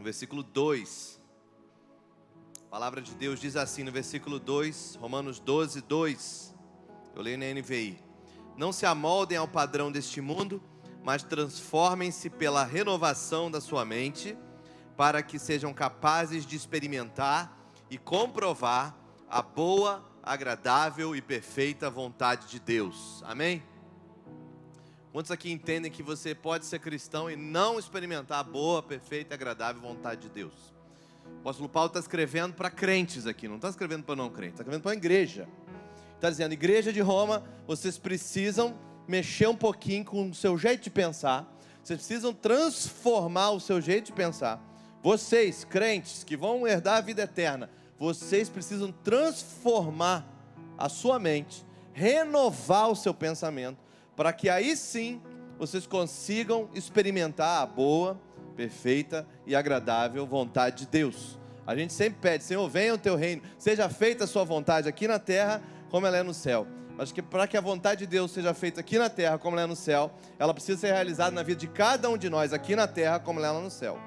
no versículo 2. A palavra de Deus diz assim no versículo 2, Romanos 12, 2. Eu leio na NVI. Não se amoldem ao padrão deste mundo, mas transformem-se pela renovação da sua mente, para que sejam capazes de experimentar e comprovar a boa, agradável e perfeita vontade de Deus. Amém? Quantos aqui entendem que você pode ser cristão e não experimentar a boa, perfeita e agradável vontade de Deus? O apóstolo Paulo está escrevendo para crentes aqui, não está escrevendo para não crentes, está escrevendo para a igreja. Está dizendo, igreja de Roma, vocês precisam mexer um pouquinho com o seu jeito de pensar, vocês precisam transformar o seu jeito de pensar. Vocês, crentes, que vão herdar a vida eterna, vocês precisam transformar a sua mente, renovar o seu pensamento, para que aí sim vocês consigam experimentar a boa, perfeita e agradável vontade de Deus. A gente sempre pede, Senhor, venha o teu reino, seja feita a sua vontade aqui na terra, como ela é no céu. Mas que para que a vontade de Deus seja feita aqui na terra, como ela é no céu, ela precisa ser realizada na vida de cada um de nós aqui na terra, como ela é no céu.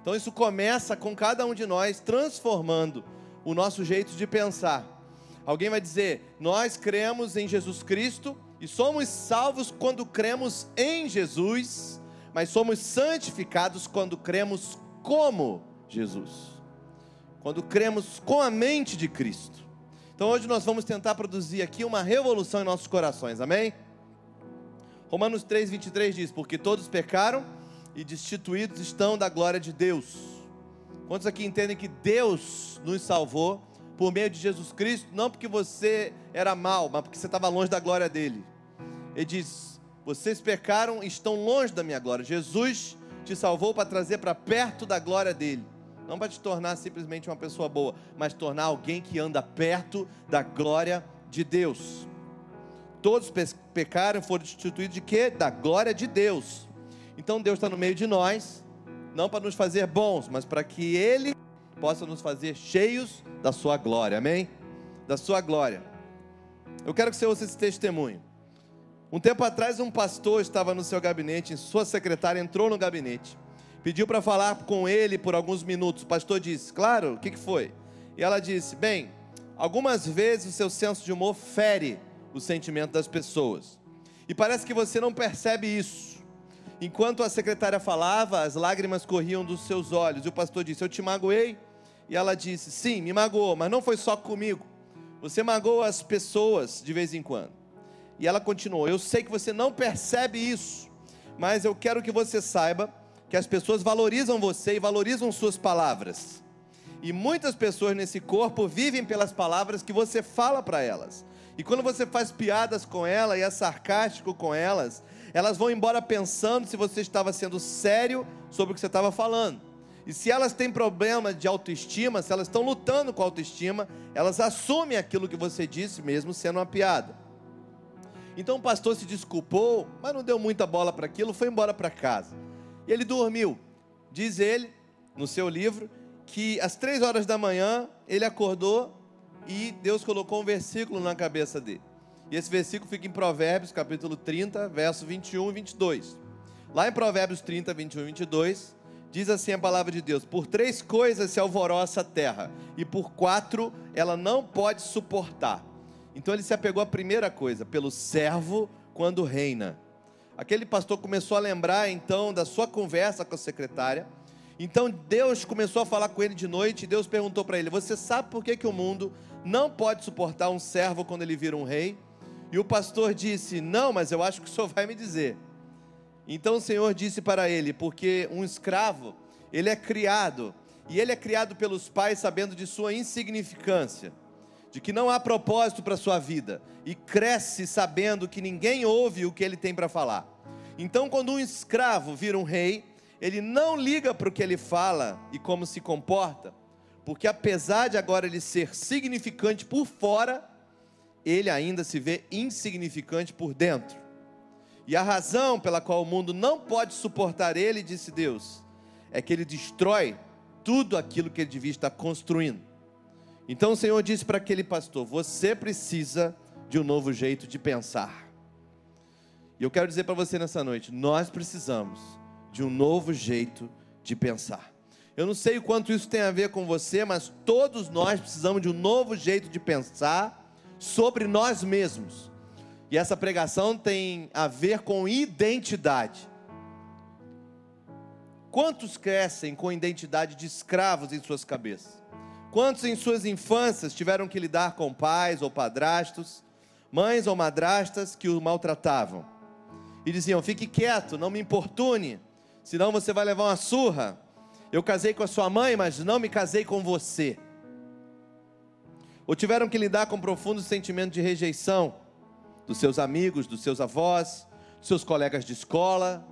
Então isso começa com cada um de nós transformando o nosso jeito de pensar. Alguém vai dizer: Nós cremos em Jesus Cristo e somos salvos quando cremos em Jesus, mas somos santificados quando cremos como Jesus. Quando cremos com a mente de Cristo. Então hoje nós vamos tentar produzir aqui uma revolução em nossos corações, amém? Romanos 3, 23 diz: Porque todos pecaram e destituídos estão da glória de Deus. Quantos aqui entendem que Deus nos salvou por meio de Jesus Cristo, não porque você era mal, mas porque você estava longe da glória dele. Ele diz: Vocês pecaram e estão longe da minha glória. Jesus te salvou para trazer para perto da glória dele. Não para te tornar simplesmente uma pessoa boa, mas tornar alguém que anda perto da glória de Deus. Todos pecaram e foram destituídos de quê? Da glória de Deus. Então Deus está no meio de nós, não para nos fazer bons, mas para que Ele possa nos fazer cheios da sua glória, amém? Da sua glória. Eu quero que você ouça esse testemunho. Um tempo atrás, um pastor estava no seu gabinete, sua secretária entrou no gabinete, pediu para falar com ele por alguns minutos. O pastor disse: Claro, o que, que foi? E ela disse: Bem, algumas vezes o seu senso de humor fere o sentimento das pessoas, e parece que você não percebe isso. Enquanto a secretária falava, as lágrimas corriam dos seus olhos, e o pastor disse: Eu te magoei? E ela disse: Sim, me magoou, mas não foi só comigo. Você magoa as pessoas de vez em quando. E ela continuou: Eu sei que você não percebe isso, mas eu quero que você saiba que as pessoas valorizam você e valorizam suas palavras. E muitas pessoas nesse corpo vivem pelas palavras que você fala para elas. E quando você faz piadas com ela e é sarcástico com elas, elas vão embora pensando se você estava sendo sério sobre o que você estava falando. E se elas têm problema de autoestima, se elas estão lutando com a autoestima, elas assumem aquilo que você disse, mesmo sendo uma piada. Então o pastor se desculpou, mas não deu muita bola para aquilo, foi embora para casa. E ele dormiu. Diz ele, no seu livro, que às três horas da manhã ele acordou e Deus colocou um versículo na cabeça dele. E esse versículo fica em Provérbios, capítulo 30, verso 21 e 22. Lá em Provérbios 30, 21 e 22, Diz assim a palavra de Deus: Por três coisas se alvoroça a terra, e por quatro ela não pode suportar. Então ele se apegou à primeira coisa, pelo servo quando reina. Aquele pastor começou a lembrar então da sua conversa com a secretária. Então Deus começou a falar com ele de noite, e Deus perguntou para ele: Você sabe por que, que o mundo não pode suportar um servo quando ele vira um rei? E o pastor disse: Não, mas eu acho que o senhor vai me dizer. Então o Senhor disse para ele: Porque um escravo, ele é criado, e ele é criado pelos pais sabendo de sua insignificância, de que não há propósito para sua vida, e cresce sabendo que ninguém ouve o que ele tem para falar. Então, quando um escravo vira um rei, ele não liga para o que ele fala e como se comporta, porque apesar de agora ele ser significante por fora, ele ainda se vê insignificante por dentro. E a razão pela qual o mundo não pode suportar ele, disse Deus, é que ele destrói tudo aquilo que ele devia estar construindo. Então o Senhor disse para aquele pastor: Você precisa de um novo jeito de pensar. E eu quero dizer para você nessa noite: nós precisamos de um novo jeito de pensar. Eu não sei o quanto isso tem a ver com você, mas todos nós precisamos de um novo jeito de pensar sobre nós mesmos. E essa pregação tem a ver com identidade. Quantos crescem com identidade de escravos em suas cabeças? Quantos em suas infâncias tiveram que lidar com pais ou padrastos, mães ou madrastas que o maltratavam? E diziam: fique quieto, não me importune, senão você vai levar uma surra. Eu casei com a sua mãe, mas não me casei com você. Ou tiveram que lidar com um profundo sentimento de rejeição dos seus amigos, dos seus avós, dos seus colegas de escola,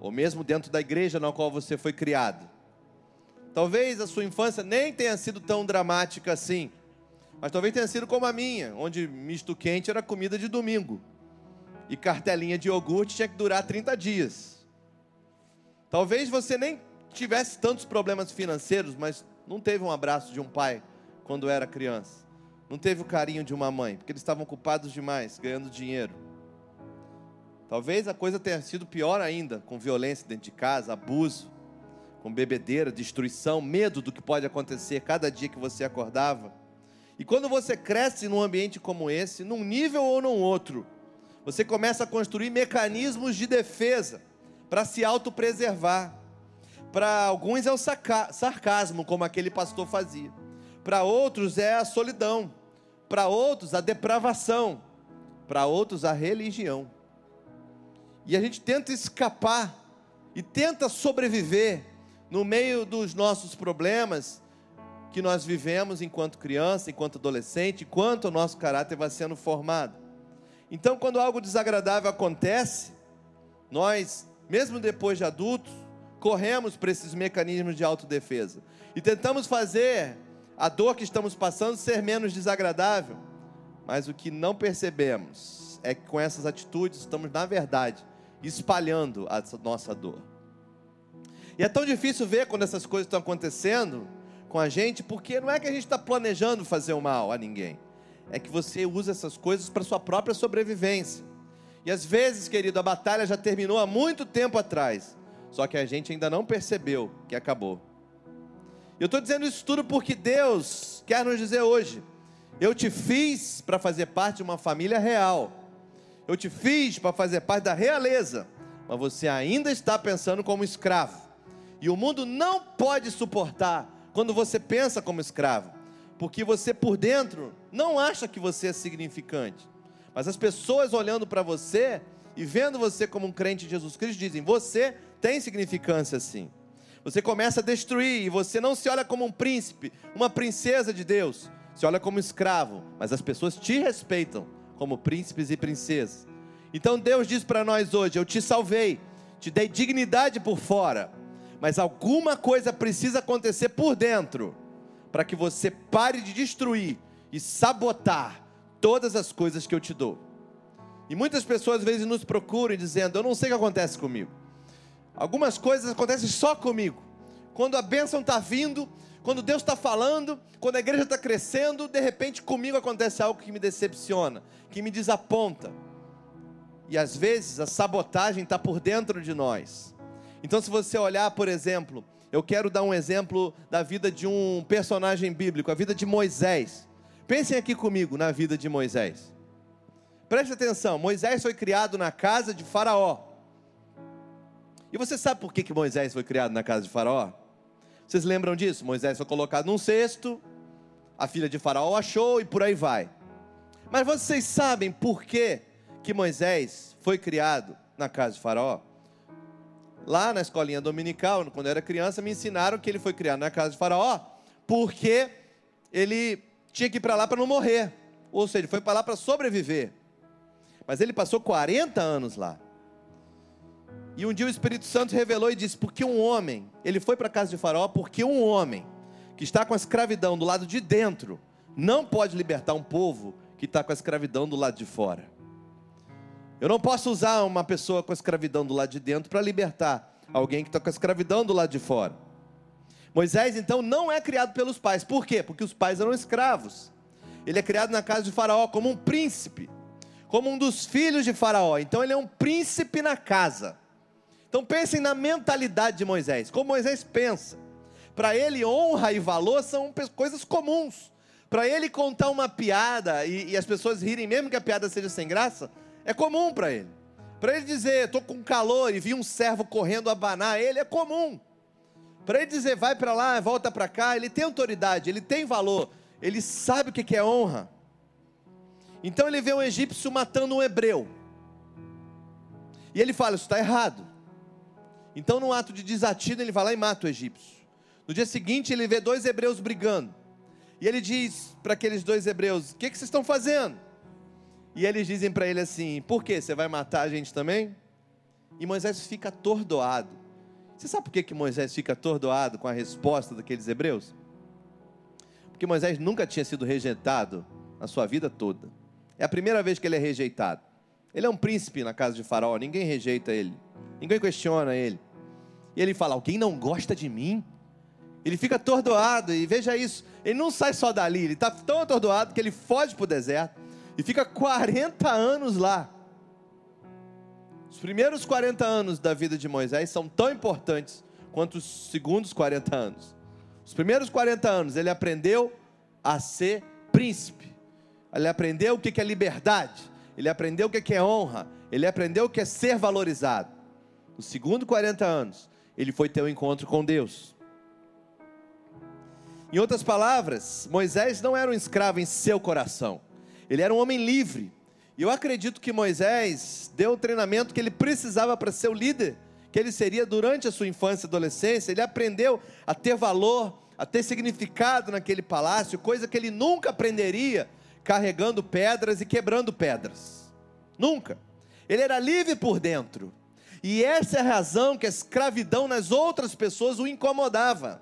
ou mesmo dentro da igreja na qual você foi criado. Talvez a sua infância nem tenha sido tão dramática assim, mas talvez tenha sido como a minha, onde misto quente era comida de domingo e cartelinha de iogurte tinha que durar 30 dias. Talvez você nem tivesse tantos problemas financeiros, mas não teve um abraço de um pai quando era criança. Não teve o carinho de uma mãe, porque eles estavam ocupados demais, ganhando dinheiro. Talvez a coisa tenha sido pior ainda, com violência dentro de casa, abuso, com bebedeira, destruição, medo do que pode acontecer cada dia que você acordava. E quando você cresce num ambiente como esse, num nível ou num outro, você começa a construir mecanismos de defesa para se autopreservar. Para alguns é o sarcasmo, como aquele pastor fazia. Para outros é a solidão. Para outros, a depravação. Para outros, a religião. E a gente tenta escapar e tenta sobreviver no meio dos nossos problemas que nós vivemos enquanto criança, enquanto adolescente, enquanto o nosso caráter vai sendo formado. Então, quando algo desagradável acontece, nós, mesmo depois de adultos, corremos para esses mecanismos de autodefesa e tentamos fazer a dor que estamos passando ser menos desagradável, mas o que não percebemos é que com essas atitudes estamos, na verdade, espalhando a nossa dor. E é tão difícil ver quando essas coisas estão acontecendo com a gente, porque não é que a gente está planejando fazer o mal a ninguém, é que você usa essas coisas para sua própria sobrevivência. E às vezes, querido, a batalha já terminou há muito tempo atrás, só que a gente ainda não percebeu que acabou. Eu estou dizendo isso tudo porque Deus quer nos dizer hoje: eu te fiz para fazer parte de uma família real, eu te fiz para fazer parte da realeza, mas você ainda está pensando como escravo, e o mundo não pode suportar quando você pensa como escravo, porque você por dentro não acha que você é significante, mas as pessoas olhando para você e vendo você como um crente de Jesus Cristo dizem: você tem significância sim. Você começa a destruir e você não se olha como um príncipe, uma princesa de Deus, se olha como escravo, mas as pessoas te respeitam como príncipes e princesas. Então Deus diz para nós hoje: Eu te salvei, te dei dignidade por fora, mas alguma coisa precisa acontecer por dentro, para que você pare de destruir e sabotar todas as coisas que eu te dou. E muitas pessoas às vezes nos procuram dizendo: Eu não sei o que acontece comigo. Algumas coisas acontecem só comigo. Quando a bênção está vindo, quando Deus está falando, quando a igreja está crescendo, de repente comigo acontece algo que me decepciona, que me desaponta. E às vezes a sabotagem está por dentro de nós. Então, se você olhar, por exemplo, eu quero dar um exemplo da vida de um personagem bíblico, a vida de Moisés. Pensem aqui comigo na vida de Moisés. Preste atenção: Moisés foi criado na casa de Faraó. E você sabe por que, que Moisés foi criado na casa de Faraó? Vocês lembram disso? Moisés foi colocado num cesto, a filha de Faraó achou e por aí vai. Mas vocês sabem por que, que Moisés foi criado na casa de Faraó? Lá na escolinha dominical, quando eu era criança, me ensinaram que ele foi criado na casa de Faraó porque ele tinha que ir para lá para não morrer. Ou seja, ele foi para lá para sobreviver. Mas ele passou 40 anos lá. E um dia o Espírito Santo revelou e disse: porque um homem, ele foi para a casa de Faraó, porque um homem que está com a escravidão do lado de dentro, não pode libertar um povo que está com a escravidão do lado de fora. Eu não posso usar uma pessoa com a escravidão do lado de dentro para libertar alguém que está com a escravidão do lado de fora. Moisés, então, não é criado pelos pais. Por quê? Porque os pais eram escravos. Ele é criado na casa de Faraó como um príncipe, como um dos filhos de Faraó. Então, ele é um príncipe na casa. Então pensem na mentalidade de Moisés, como Moisés pensa. Para ele, honra e valor são coisas comuns. Para ele contar uma piada e, e, as pessoas rirem, mesmo que a piada seja sem graça, é comum para ele. Para ele dizer, estou com calor e vi um servo correndo abanar ele, é comum. Para ele dizer, vai para lá, volta para cá, ele tem autoridade, ele tem valor, ele sabe o que é honra. Então ele vê um egípcio matando um hebreu. E ele fala: Isso está errado. Então, num ato de desatino, ele vai lá e mata o egípcio. No dia seguinte, ele vê dois hebreus brigando. E ele diz para aqueles dois hebreus: O que, que vocês estão fazendo? E eles dizem para ele assim: Por quê? Você vai matar a gente também? E Moisés fica atordoado. Você sabe por que, que Moisés fica atordoado com a resposta daqueles hebreus? Porque Moisés nunca tinha sido rejeitado na sua vida toda. É a primeira vez que ele é rejeitado. Ele é um príncipe na casa de Faraó, ninguém rejeita ele, ninguém questiona ele. E ele fala: Alguém não gosta de mim? Ele fica atordoado, e veja isso, ele não sai só dali, ele está tão atordoado que ele foge para o deserto e fica 40 anos lá. Os primeiros 40 anos da vida de Moisés são tão importantes quanto os segundos 40 anos. Os primeiros 40 anos ele aprendeu a ser príncipe, ele aprendeu o que é liberdade, ele aprendeu o que é honra, ele aprendeu o que é ser valorizado. No segundo 40 anos, ele foi ter um encontro com Deus. Em outras palavras, Moisés não era um escravo em seu coração, ele era um homem livre. E eu acredito que Moisés deu o treinamento que ele precisava para ser o líder que ele seria durante a sua infância e adolescência. Ele aprendeu a ter valor, a ter significado naquele palácio, coisa que ele nunca aprenderia carregando pedras e quebrando pedras. Nunca. Ele era livre por dentro. E essa é a razão que a escravidão nas outras pessoas o incomodava.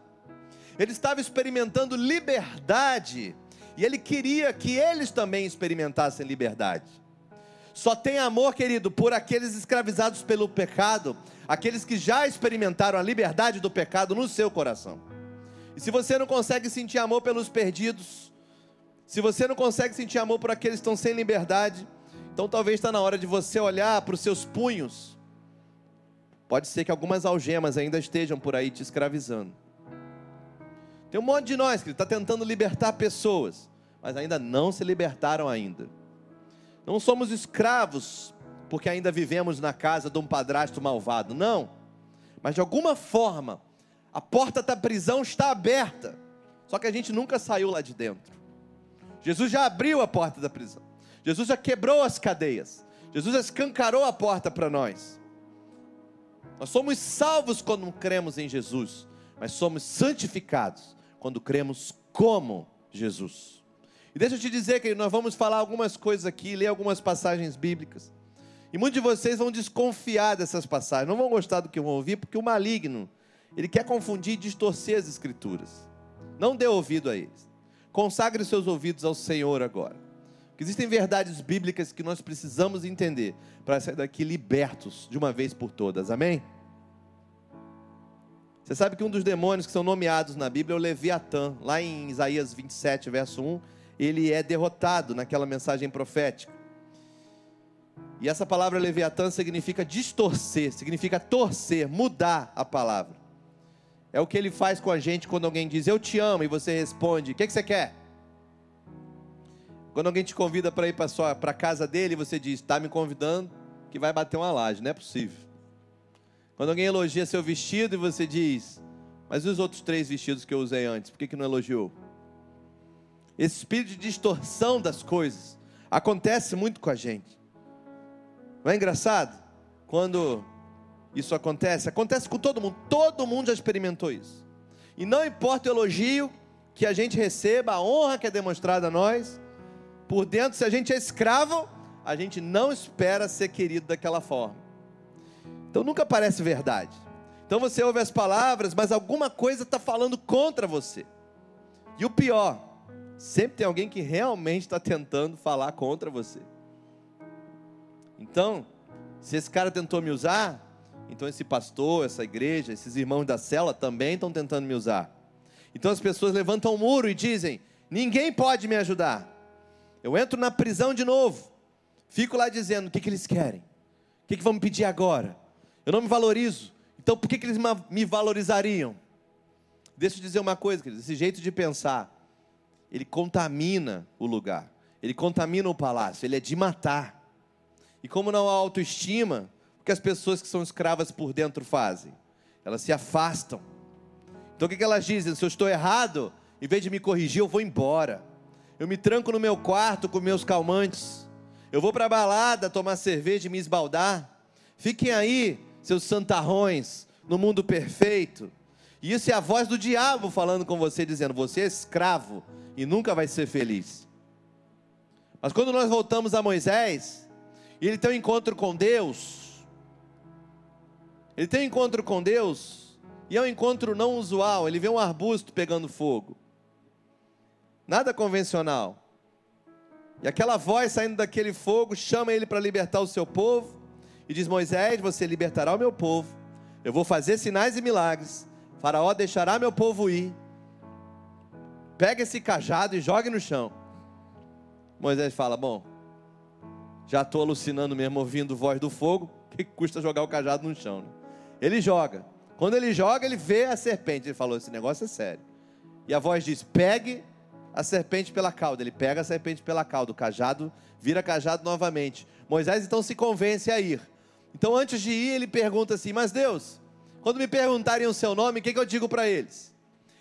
Ele estava experimentando liberdade e ele queria que eles também experimentassem liberdade. Só tem amor, querido, por aqueles escravizados pelo pecado, aqueles que já experimentaram a liberdade do pecado no seu coração. E se você não consegue sentir amor pelos perdidos, se você não consegue sentir amor por aqueles que estão sem liberdade, então talvez está na hora de você olhar para os seus punhos. Pode ser que algumas algemas ainda estejam por aí te escravizando. Tem um monte de nós que está tentando libertar pessoas, mas ainda não se libertaram ainda. Não somos escravos porque ainda vivemos na casa de um padrasto malvado, não. Mas de alguma forma, a porta da prisão está aberta, só que a gente nunca saiu lá de dentro. Jesus já abriu a porta da prisão. Jesus já quebrou as cadeias. Jesus escancarou a porta para nós. Nós somos salvos quando cremos em Jesus, mas somos santificados quando cremos como Jesus. E deixa eu te dizer que nós vamos falar algumas coisas aqui, ler algumas passagens bíblicas. E muitos de vocês vão desconfiar dessas passagens, não vão gostar do que vão ouvir, porque o maligno, ele quer confundir e distorcer as escrituras. Não dê ouvido a eles. Consagre seus ouvidos ao Senhor agora. Existem verdades bíblicas que nós precisamos entender para sair daqui libertos de uma vez por todas. Amém? Você sabe que um dos demônios que são nomeados na Bíblia é o Leviatã. Lá em Isaías 27, verso 1, ele é derrotado naquela mensagem profética. E essa palavra Leviatã significa distorcer, significa torcer, mudar a palavra. É o que ele faz com a gente quando alguém diz eu te amo e você responde: o que, que você quer? Quando alguém te convida para ir para a casa dele, você diz: está me convidando que vai bater uma laje, não é possível. Quando alguém elogia seu vestido e você diz: mas e os outros três vestidos que eu usei antes, por que, que não elogiou? Esse espírito de distorção das coisas acontece muito com a gente. Não é engraçado? Quando isso acontece? Acontece com todo mundo. Todo mundo já experimentou isso. E não importa o elogio que a gente receba, a honra que é demonstrada a nós, por dentro, se a gente é escravo, a gente não espera ser querido daquela forma. Então nunca parece verdade. Então você ouve as palavras, mas alguma coisa está falando contra você. E o pior, sempre tem alguém que realmente está tentando falar contra você. Então, se esse cara tentou me usar, então esse pastor, essa igreja, esses irmãos da cela também estão tentando me usar. Então as pessoas levantam o um muro e dizem: ninguém pode me ajudar. Eu entro na prisão de novo, fico lá dizendo: o que, que eles querem? O que, que vão me pedir agora? Eu não me valorizo, então por que, que eles me valorizariam? Deixa eu dizer uma coisa, querido, esse jeito de pensar, ele contamina o lugar, ele contamina o palácio, ele é de matar. E como não há autoestima, o que as pessoas que são escravas por dentro fazem? Elas se afastam. Então o que elas dizem? Se eu estou errado, em vez de me corrigir, eu vou embora. Eu me tranco no meu quarto com meus calmantes. Eu vou para a balada tomar cerveja e me esbaldar. Fiquem aí, seus santarrões, no mundo perfeito. E isso é a voz do diabo falando com você, dizendo: Você é escravo e nunca vai ser feliz. Mas quando nós voltamos a Moisés, e ele tem um encontro com Deus, ele tem um encontro com Deus, e é um encontro não usual, ele vê um arbusto pegando fogo. Nada convencional. E aquela voz saindo daquele fogo chama ele para libertar o seu povo e diz: Moisés, você libertará o meu povo. Eu vou fazer sinais e milagres. Faraó deixará meu povo ir. Pega esse cajado e jogue no chão. Moisés fala: Bom, já estou alucinando mesmo ouvindo voz do fogo. O que custa jogar o cajado no chão? Né? Ele joga. Quando ele joga, ele vê a serpente. Ele falou: Esse negócio é sério. E a voz diz: Pegue a serpente pela cauda. Ele pega a serpente pela cauda. O cajado vira cajado novamente. Moisés então se convence a ir. Então, antes de ir, ele pergunta assim: Mas Deus, quando me perguntarem o seu nome, o que, que eu digo para eles?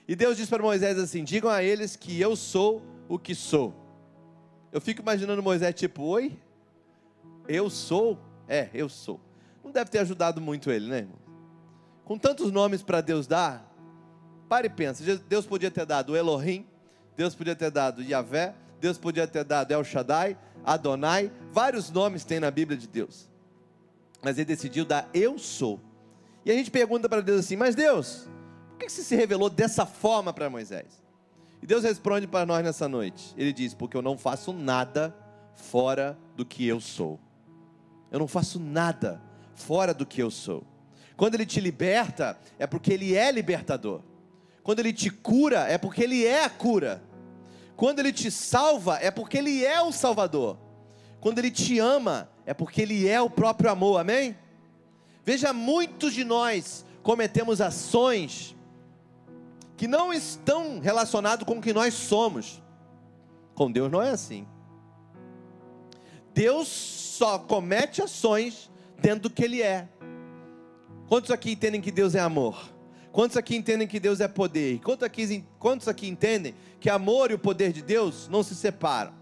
E Deus diz para Moisés assim: Digam a eles que eu sou o que sou. Eu fico imaginando Moisés tipo: Oi? Eu sou? É, eu sou. Não deve ter ajudado muito ele, né, irmão? Com tantos nomes para Deus dar, pare e pensa: Deus podia ter dado Elohim, Deus podia ter dado Yahvé, Deus podia ter dado El Shaddai, Adonai, vários nomes tem na Bíblia de Deus mas ele decidiu dar eu sou. E a gente pergunta para Deus assim: Mas Deus, por que você se revelou dessa forma para Moisés? E Deus responde para nós nessa noite: Ele diz, Porque eu não faço nada fora do que eu sou. Eu não faço nada fora do que eu sou. Quando Ele te liberta, é porque Ele é libertador. Quando Ele te cura, é porque Ele é a cura. Quando Ele te salva, é porque Ele é o Salvador. Quando Ele te ama, é porque Ele é o próprio amor, amém? Veja, muitos de nós cometemos ações que não estão relacionados com o que nós somos. Com Deus não é assim. Deus só comete ações dentro do que Ele é. Quantos aqui entendem que Deus é amor? Quantos aqui entendem que Deus é poder? Quantos aqui, quantos aqui entendem que amor e o poder de Deus não se separam?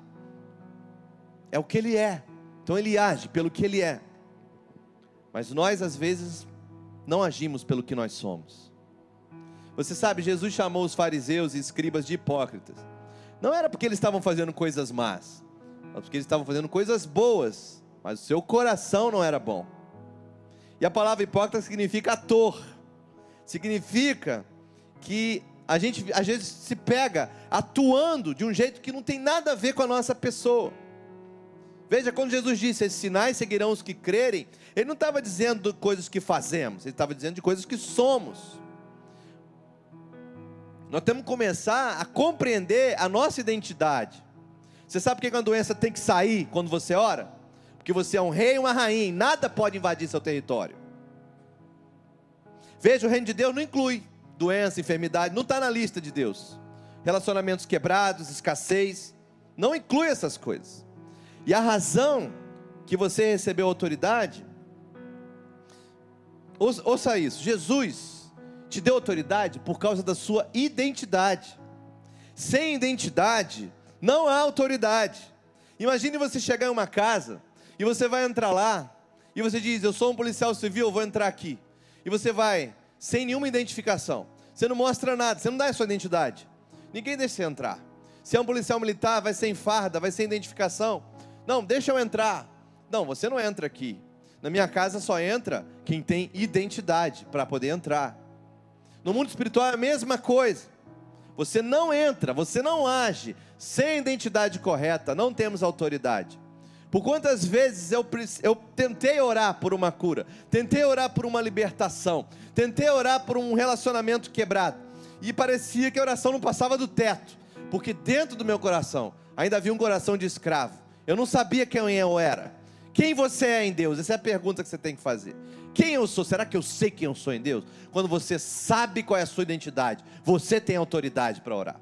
É o que Ele é. Então ele age pelo que ele é. Mas nós, às vezes, não agimos pelo que nós somos. Você sabe, Jesus chamou os fariseus e escribas de hipócritas. Não era porque eles estavam fazendo coisas más, mas porque eles estavam fazendo coisas boas, mas o seu coração não era bom. E a palavra hipócrita significa ator. Significa que a gente às vezes se pega atuando de um jeito que não tem nada a ver com a nossa pessoa. Veja, quando Jesus disse: Esses sinais seguirão os que crerem, ele não estava dizendo coisas que fazemos, ele estava dizendo de coisas que somos. Nós temos que começar a compreender a nossa identidade. Você sabe por que uma doença tem que sair quando você ora? Porque você é um rei e uma rainha, nada pode invadir seu território. Veja, o reino de Deus não inclui doença, enfermidade, não está na lista de Deus. Relacionamentos quebrados, escassez, não inclui essas coisas. E a razão que você recebeu autoridade, ouça isso: Jesus te deu autoridade por causa da sua identidade. Sem identidade, não há autoridade. Imagine você chegar em uma casa e você vai entrar lá e você diz: Eu sou um policial civil, eu vou entrar aqui. E você vai sem nenhuma identificação. Você não mostra nada, você não dá a sua identidade. Ninguém deixa você entrar. Se é um policial militar, vai sem farda, vai sem identificação. Não, deixa eu entrar. Não, você não entra aqui. Na minha casa só entra quem tem identidade para poder entrar. No mundo espiritual é a mesma coisa. Você não entra, você não age sem identidade correta, não temos autoridade. Por quantas vezes eu, eu tentei orar por uma cura, tentei orar por uma libertação, tentei orar por um relacionamento quebrado, e parecia que a oração não passava do teto, porque dentro do meu coração ainda havia um coração de escravo. Eu não sabia quem eu era. Quem você é em Deus? Essa é a pergunta que você tem que fazer. Quem eu sou? Será que eu sei quem eu sou em Deus? Quando você sabe qual é a sua identidade, você tem autoridade para orar.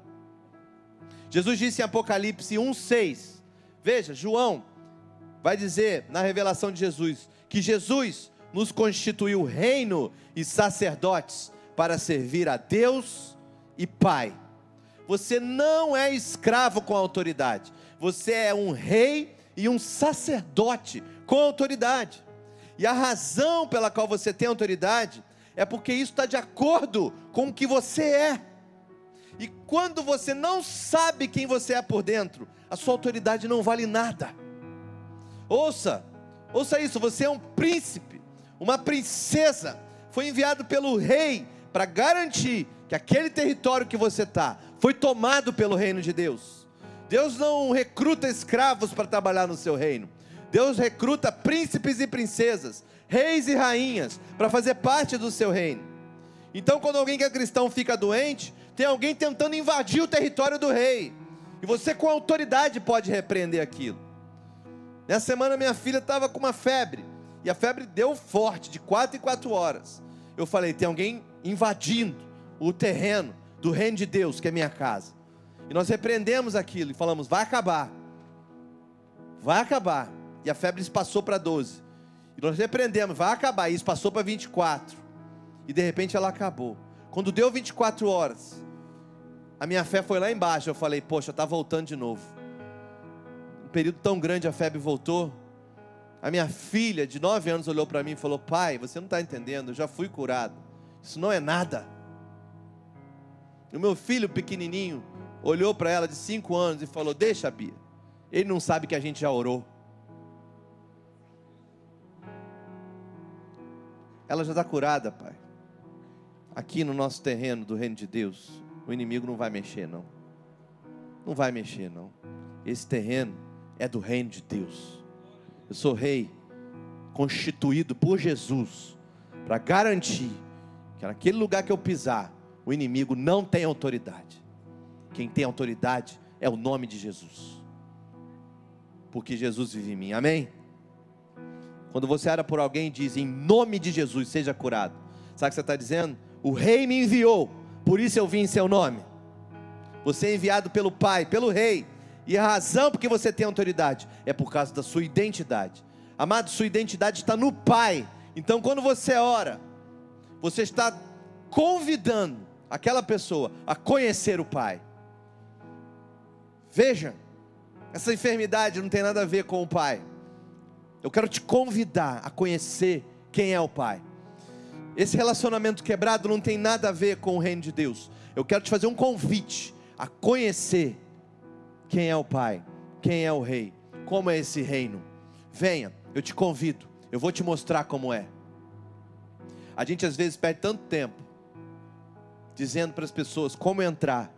Jesus disse em Apocalipse 1:6. Veja, João vai dizer na revelação de Jesus que Jesus nos constituiu reino e sacerdotes para servir a Deus e Pai. Você não é escravo com autoridade. Você é um rei e um sacerdote com autoridade. E a razão pela qual você tem autoridade é porque isso está de acordo com o que você é. E quando você não sabe quem você é por dentro, a sua autoridade não vale nada. Ouça, ouça isso: você é um príncipe, uma princesa, foi enviado pelo rei para garantir que aquele território que você está foi tomado pelo reino de Deus. Deus não recruta escravos para trabalhar no seu reino. Deus recruta príncipes e princesas, reis e rainhas, para fazer parte do seu reino. Então, quando alguém que é cristão fica doente, tem alguém tentando invadir o território do rei. E você, com autoridade, pode repreender aquilo. Nessa semana, minha filha estava com uma febre. E a febre deu forte, de quatro em quatro horas. Eu falei: tem alguém invadindo o terreno do reino de Deus, que é minha casa. E nós repreendemos aquilo e falamos: vai acabar. Vai acabar. E a febre passou para 12. E nós repreendemos: vai acabar. E isso passou para 24. E de repente ela acabou. Quando deu 24 horas, a minha fé foi lá embaixo. Eu falei: poxa, está voltando de novo. Período tão grande a febre voltou. A minha filha de 9 anos olhou para mim e falou: pai, você não está entendendo, eu já fui curado. Isso não é nada. O meu filho pequenininho olhou para ela de cinco anos e falou: Deixa, Bia. Ele não sabe que a gente já orou. Ela já está curada, pai. Aqui no nosso terreno do reino de Deus, o inimigo não vai mexer, não. Não vai mexer, não. Esse terreno é do reino de Deus. Eu sou rei, constituído por Jesus, para garantir que naquele lugar que eu pisar, o inimigo não tem autoridade. Quem tem autoridade é o nome de Jesus. Porque Jesus vive em mim. Amém? Quando você ora por alguém e diz, em nome de Jesus, seja curado. Sabe o que você está dizendo? O rei me enviou, por isso eu vim em seu nome. Você é enviado pelo Pai, pelo Rei. E a razão porque você tem autoridade é por causa da sua identidade. Amado, sua identidade está no Pai. Então, quando você ora, você está convidando aquela pessoa a conhecer o Pai. Veja, essa enfermidade não tem nada a ver com o Pai. Eu quero te convidar a conhecer quem é o Pai. Esse relacionamento quebrado não tem nada a ver com o reino de Deus. Eu quero te fazer um convite a conhecer quem é o Pai, quem é o Rei, como é esse reino. Venha, eu te convido, eu vou te mostrar como é. A gente às vezes perde tanto tempo dizendo para as pessoas como entrar.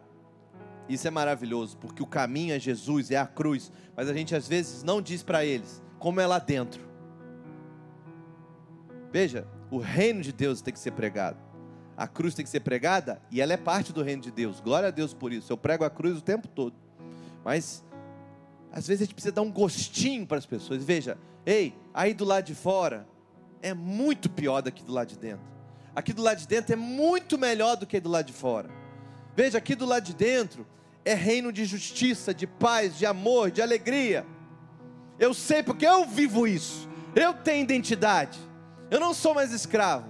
Isso é maravilhoso, porque o caminho é Jesus, é a cruz, mas a gente às vezes não diz para eles como é lá dentro. Veja, o reino de Deus tem que ser pregado. A cruz tem que ser pregada e ela é parte do reino de Deus. Glória a Deus por isso. Eu prego a cruz o tempo todo. Mas às vezes a gente precisa dar um gostinho para as pessoas. Veja, ei, aí do lado de fora é muito pior do que do lado de dentro aqui do lado de dentro é muito melhor do que do lado de fora. Veja, aqui do lado de dentro é reino de justiça, de paz, de amor, de alegria. Eu sei porque eu vivo isso. Eu tenho identidade. Eu não sou mais escravo.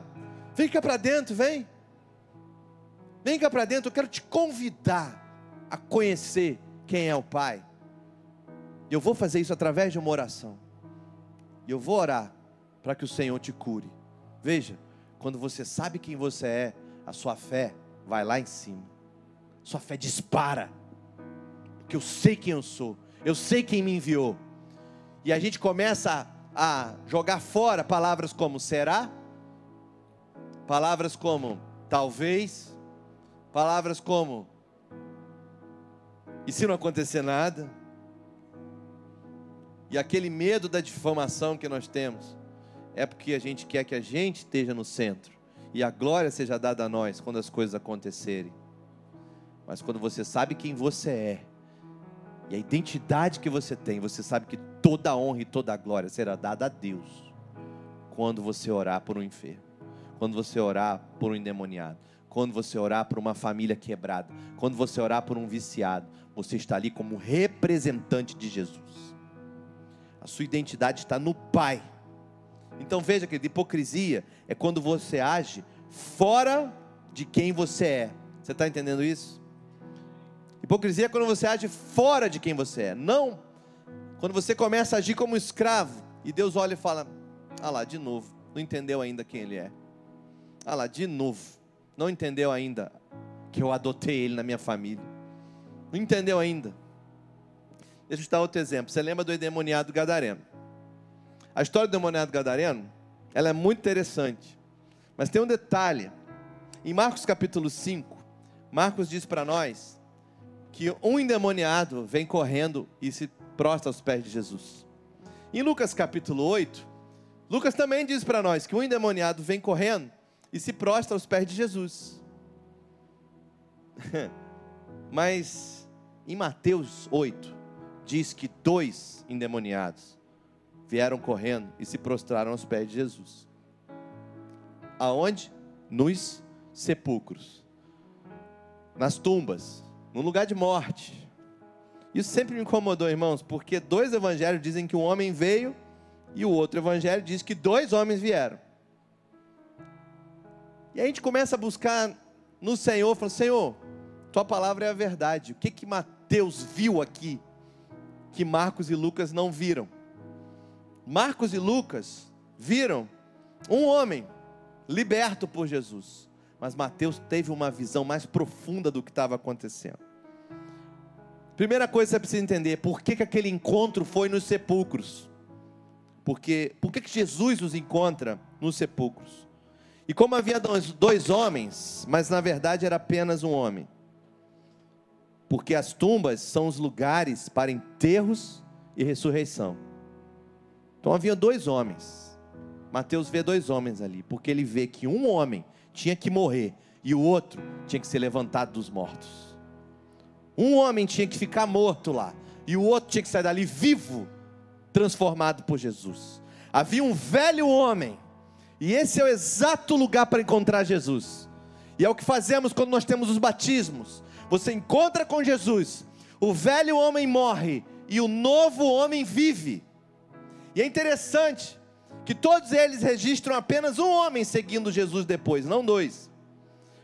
Vem cá para dentro, vem. Vem cá para dentro, eu quero te convidar a conhecer quem é o Pai. Eu vou fazer isso através de uma oração. E eu vou orar para que o Senhor te cure. Veja, quando você sabe quem você é, a sua fé vai lá em cima. Sua fé dispara. Porque eu sei quem eu sou. Eu sei quem me enviou. E a gente começa a, a jogar fora palavras como será, palavras como talvez, palavras como e se não acontecer nada? E aquele medo da difamação que nós temos é porque a gente quer que a gente esteja no centro e a glória seja dada a nós quando as coisas acontecerem. Mas quando você sabe quem você é, E a identidade que você tem, você sabe que toda a honra e toda a glória será dada a Deus quando você orar por um enfermo, quando você orar por um endemoniado, quando você orar por uma família quebrada, quando você orar por um viciado, você está ali como representante de Jesus. A sua identidade está no Pai. Então veja que hipocrisia é quando você age fora de quem você é. Você está entendendo isso? Hipocrisia é quando você age fora de quem você é. Não quando você começa a agir como escravo e Deus olha e fala: Ah lá, de novo, não entendeu ainda quem Ele é. Ah lá, de novo, não entendeu ainda que eu adotei Ele na minha família. Não entendeu ainda. Deixa eu te dar outro exemplo. Você lembra do endemoniado gadareno? A história do endemoniado gadareno, ela é muito interessante. Mas tem um detalhe. Em Marcos capítulo 5, Marcos diz para nós que um endemoniado vem correndo e se prostra aos pés de Jesus. Em Lucas capítulo 8, Lucas também diz para nós que um endemoniado vem correndo e se prostra aos pés de Jesus. Mas em Mateus 8, diz que dois endemoniados vieram correndo e se prostraram aos pés de Jesus. Aonde? Nos sepulcros, nas tumbas, no lugar de morte. Isso sempre me incomodou, irmãos, porque dois evangelhos dizem que um homem veio e o outro evangelho diz que dois homens vieram. E a gente começa a buscar no Senhor, falando: Senhor, tua palavra é a verdade. O que que Mateus viu aqui que Marcos e Lucas não viram? Marcos e Lucas viram um homem liberto por Jesus, mas Mateus teve uma visão mais profunda do que estava acontecendo. Primeira coisa que você precisa entender, por que, que aquele encontro foi nos sepulcros? Porque, por que, que Jesus os encontra nos sepulcros? E como havia dois homens, mas na verdade era apenas um homem. Porque as tumbas são os lugares para enterros e ressurreição. Então havia dois homens. Mateus vê dois homens ali, porque ele vê que um homem tinha que morrer e o outro tinha que ser levantado dos mortos. Um homem tinha que ficar morto lá, e o outro tinha que sair dali vivo, transformado por Jesus. Havia um velho homem, e esse é o exato lugar para encontrar Jesus. E é o que fazemos quando nós temos os batismos. Você encontra com Jesus, o velho homem morre e o novo homem vive. E é interessante que todos eles registram apenas um homem seguindo Jesus depois, não dois.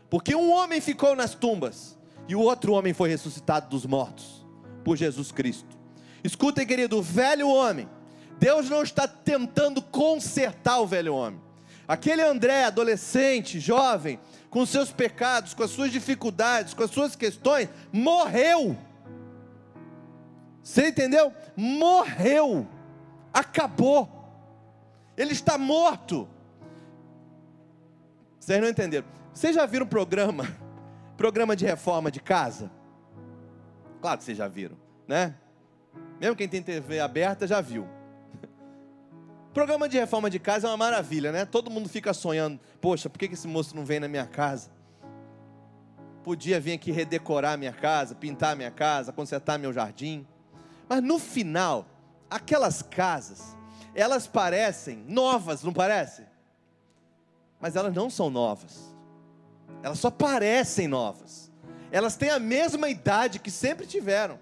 Porque um homem ficou nas tumbas e o outro homem foi ressuscitado dos mortos por Jesus Cristo. Escutem, querido, o velho homem, Deus não está tentando consertar o velho homem. Aquele André, adolescente, jovem, com seus pecados, com as suas dificuldades, com as suas questões, morreu. Você entendeu? Morreu. Acabou. Ele está morto. Vocês não entenderam? Vocês já viram programa Programa de reforma de casa. Claro que vocês já viram, né? Mesmo quem tem TV aberta já viu. Programa de reforma de casa é uma maravilha, né? Todo mundo fica sonhando: poxa, por que esse moço não vem na minha casa? Podia vir aqui redecorar minha casa, pintar minha casa, consertar meu jardim. Mas no final, aquelas casas, elas parecem novas, não parecem? Mas elas não são novas. Elas só parecem novas. Elas têm a mesma idade que sempre tiveram,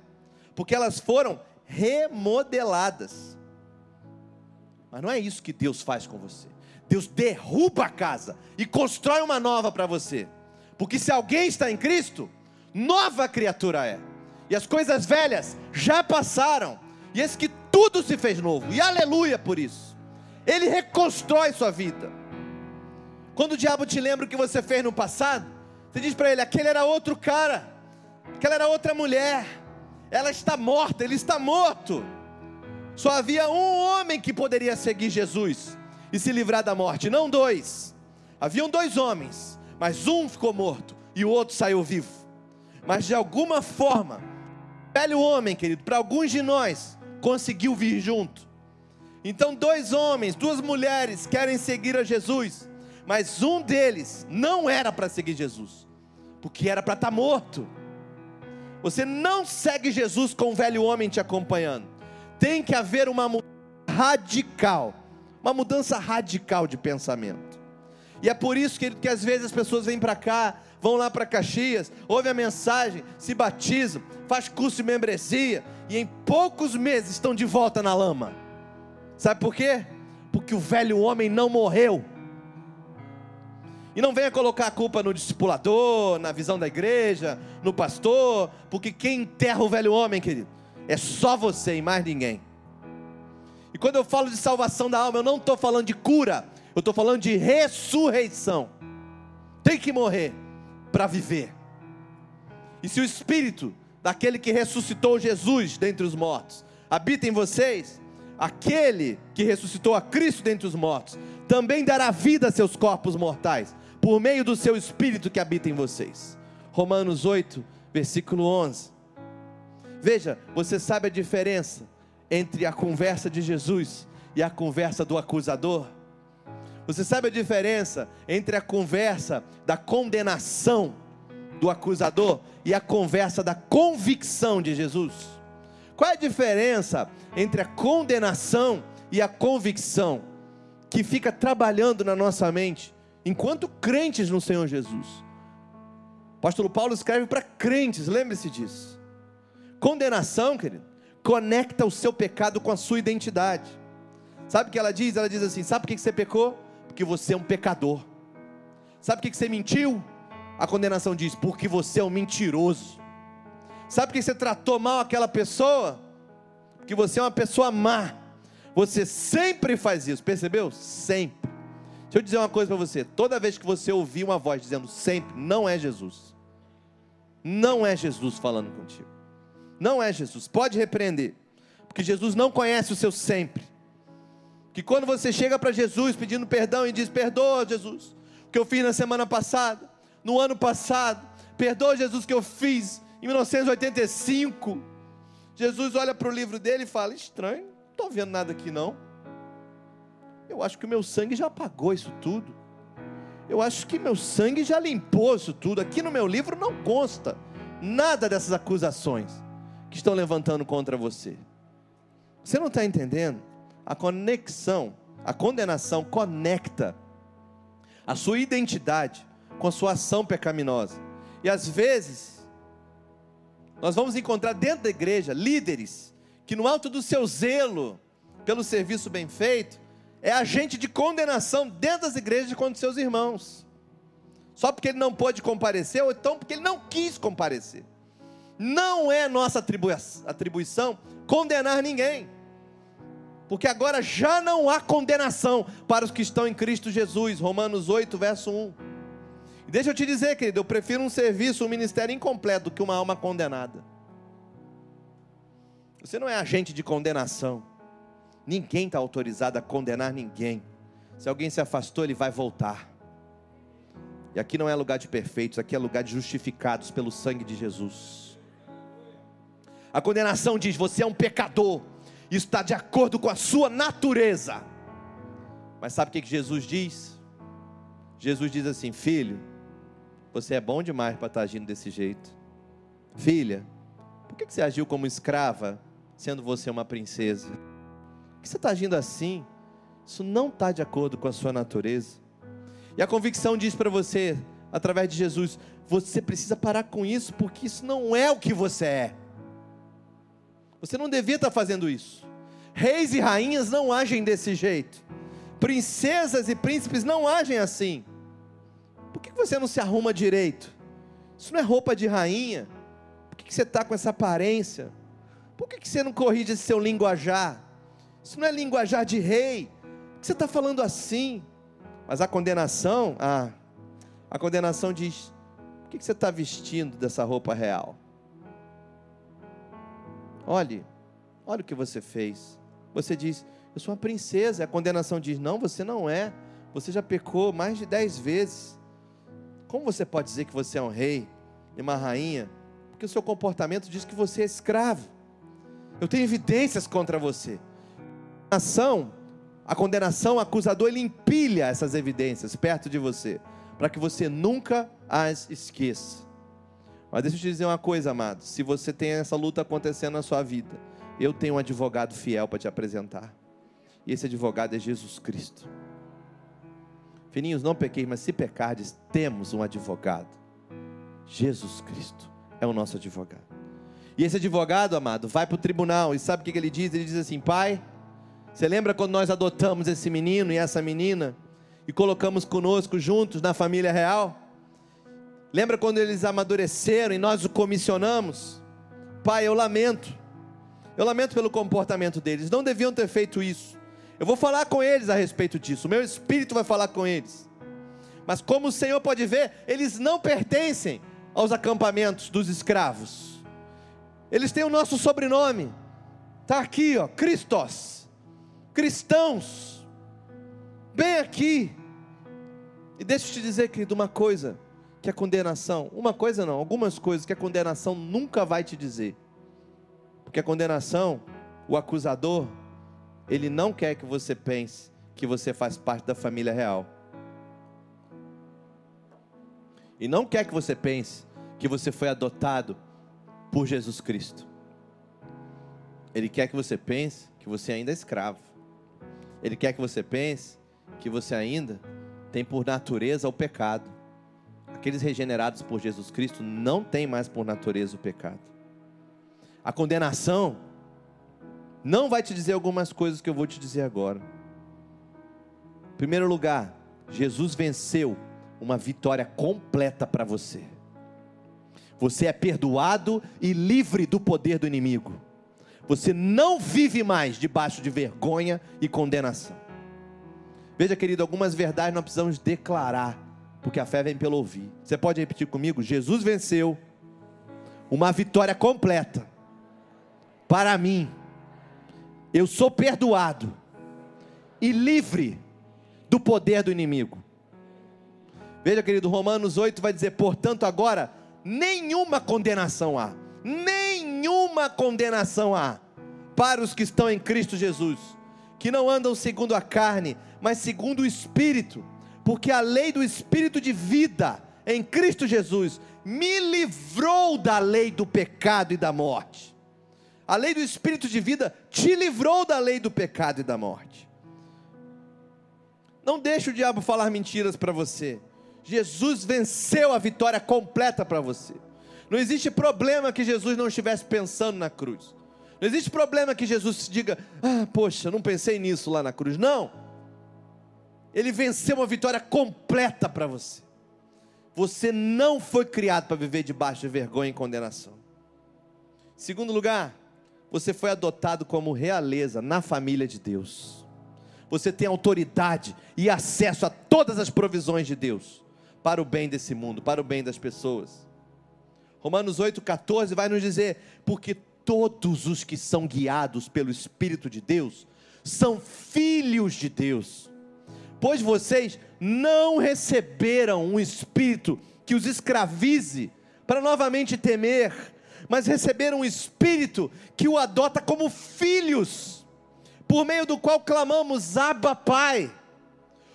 porque elas foram remodeladas. Mas não é isso que Deus faz com você. Deus derruba a casa e constrói uma nova para você. Porque se alguém está em Cristo, nova criatura é. E as coisas velhas já passaram. E esse que tudo se fez novo. E aleluia por isso. Ele reconstrói sua vida. Quando o diabo te lembra o que você fez no passado, você diz para ele: aquele era outro cara, aquela era outra mulher, ela está morta, ele está morto. Só havia um homem que poderia seguir Jesus e se livrar da morte, não dois. Haviam dois homens, mas um ficou morto e o outro saiu vivo. Mas de alguma forma, velho homem, querido, para alguns de nós, conseguiu vir junto. Então, dois homens, duas mulheres querem seguir a Jesus mas um deles não era para seguir Jesus, porque era para estar tá morto. Você não segue Jesus com o velho homem te acompanhando. Tem que haver uma mudança radical, uma mudança radical de pensamento. E é por isso, querido, que às vezes as pessoas vêm para cá, vão lá para Caxias, ouvem a mensagem, se batizam, faz curso de membresia e em poucos meses estão de volta na lama. Sabe por quê? Porque o velho homem não morreu. E não venha colocar a culpa no discipulador, na visão da igreja, no pastor, porque quem enterra o velho homem, querido, é só você e mais ninguém. E quando eu falo de salvação da alma, eu não estou falando de cura, eu estou falando de ressurreição. Tem que morrer para viver. E se o Espírito daquele que ressuscitou Jesus dentre os mortos habita em vocês, aquele que ressuscitou a Cristo dentre os mortos também dará vida a seus corpos mortais por meio do seu espírito que habita em vocês. Romanos 8, versículo 11. Veja, você sabe a diferença entre a conversa de Jesus e a conversa do acusador? Você sabe a diferença entre a conversa da condenação do acusador e a conversa da convicção de Jesus? Qual é a diferença entre a condenação e a convicção que fica trabalhando na nossa mente enquanto crentes no Senhor Jesus. O apóstolo Paulo escreve para crentes, lembre-se disso. Condenação, querido, conecta o seu pecado com a sua identidade. Sabe o que ela diz? Ela diz assim: Sabe por que você pecou? Porque você é um pecador. Sabe por que você mentiu? A condenação diz: Porque você é um mentiroso. Sabe por que você tratou mal aquela pessoa? Porque você é uma pessoa má. Você sempre faz isso, percebeu? Sempre. Deixa eu dizer uma coisa para você: toda vez que você ouvir uma voz dizendo sempre, não é Jesus, não é Jesus falando contigo, não é Jesus, pode repreender, porque Jesus não conhece o seu sempre. Que quando você chega para Jesus pedindo perdão e diz: Perdoa, Jesus, o que eu fiz na semana passada, no ano passado, perdoa, Jesus, o que eu fiz em 1985. Jesus olha para o livro dele e fala: Estranho, não estou vendo nada aqui não. Eu acho que o meu sangue já apagou isso tudo. Eu acho que meu sangue já limpou isso tudo. Aqui no meu livro não consta nada dessas acusações que estão levantando contra você. Você não está entendendo? A conexão, a condenação conecta a sua identidade com a sua ação pecaminosa. E às vezes, nós vamos encontrar dentro da igreja líderes que, no alto do seu zelo pelo serviço bem feito, é agente de condenação dentro das igrejas contra seus irmãos. Só porque ele não pôde comparecer, ou então porque ele não quis comparecer. Não é nossa atribuição condenar ninguém. Porque agora já não há condenação para os que estão em Cristo Jesus. Romanos 8, verso 1. E deixa eu te dizer, querido, eu prefiro um serviço, um ministério incompleto do que uma alma condenada. Você não é agente de condenação. Ninguém está autorizado a condenar ninguém. Se alguém se afastou, ele vai voltar. E aqui não é lugar de perfeitos, aqui é lugar de justificados pelo sangue de Jesus. A condenação diz: você é um pecador, isso está de acordo com a sua natureza. Mas sabe o que Jesus diz? Jesus diz assim: filho, você é bom demais para estar tá agindo desse jeito. Filha, por que você agiu como escrava, sendo você uma princesa? que você está agindo assim? Isso não está de acordo com a sua natureza. E a convicção diz para você, através de Jesus, você precisa parar com isso, porque isso não é o que você é. Você não devia estar fazendo isso. Reis e rainhas não agem desse jeito. Princesas e príncipes não agem assim. Por que você não se arruma direito? Isso não é roupa de rainha. Por que você está com essa aparência? Por que você não corrige esse seu linguajar? Isso não é linguajar de rei. Por que você está falando assim? Mas a condenação, ah, a condenação diz: por que você está vestindo dessa roupa real? Olhe, olha o que você fez. Você diz, eu sou uma princesa. A condenação diz, não, você não é. Você já pecou mais de dez vezes. Como você pode dizer que você é um rei e uma rainha? Porque o seu comportamento diz que você é escravo. Eu tenho evidências contra você condenação, a condenação, o acusador, ele empilha essas evidências perto de você, para que você nunca as esqueça. Mas deixa eu te dizer uma coisa, amado. Se você tem essa luta acontecendo na sua vida, eu tenho um advogado fiel para te apresentar. E esse advogado é Jesus Cristo. Filhinhos, não pequeis, mas se pecardes, temos um advogado. Jesus Cristo é o nosso advogado. E esse advogado, amado, vai para o tribunal e sabe o que ele diz? Ele diz assim: Pai, você lembra quando nós adotamos esse menino e essa menina e colocamos conosco juntos na família real? Lembra quando eles amadureceram e nós o comissionamos? Pai, eu lamento. Eu lamento pelo comportamento deles. Não deviam ter feito isso. Eu vou falar com eles a respeito disso. O meu espírito vai falar com eles. Mas como o Senhor pode ver, eles não pertencem aos acampamentos dos escravos. Eles têm o nosso sobrenome. Está aqui, ó, Cristos. Cristãos. Bem aqui. E deixa eu te dizer, querido, uma coisa que a condenação, uma coisa não, algumas coisas que a condenação nunca vai te dizer. Porque a condenação, o acusador, ele não quer que você pense que você faz parte da família real. E não quer que você pense que você foi adotado por Jesus Cristo. Ele quer que você pense que você ainda é escravo. Ele quer que você pense que você ainda tem por natureza o pecado aqueles regenerados por Jesus Cristo não têm mais por natureza o pecado. A condenação não vai te dizer algumas coisas que eu vou te dizer agora. Em primeiro lugar, Jesus venceu uma vitória completa para você. Você é perdoado e livre do poder do inimigo. Você não vive mais debaixo de vergonha e condenação. Veja, querido, algumas verdades nós precisamos declarar porque a fé vem pelo ouvir. Você pode repetir comigo? Jesus venceu uma vitória completa para mim. Eu sou perdoado e livre do poder do inimigo. Veja, querido, Romanos 8 vai dizer: portanto, agora nenhuma condenação há, nenhuma condenação há para os que estão em Cristo Jesus, que não andam segundo a carne, mas segundo o Espírito porque a lei do Espírito de vida em Cristo Jesus me livrou da lei do pecado e da morte. A lei do Espírito de vida te livrou da lei do pecado e da morte. Não deixe o diabo falar mentiras para você. Jesus venceu a vitória completa para você. Não existe problema que Jesus não estivesse pensando na cruz. Não existe problema que Jesus diga: Ah, poxa, não pensei nisso lá na cruz. Não ele venceu uma vitória completa para você. Você não foi criado para viver debaixo de vergonha e condenação. Segundo lugar, você foi adotado como realeza na família de Deus. Você tem autoridade e acesso a todas as provisões de Deus para o bem desse mundo, para o bem das pessoas. Romanos 8,14 vai nos dizer: porque todos os que são guiados pelo Espírito de Deus são filhos de Deus pois vocês não receberam um espírito que os escravize para novamente temer, mas receberam um espírito que o adota como filhos, por meio do qual clamamos: Abba, Pai.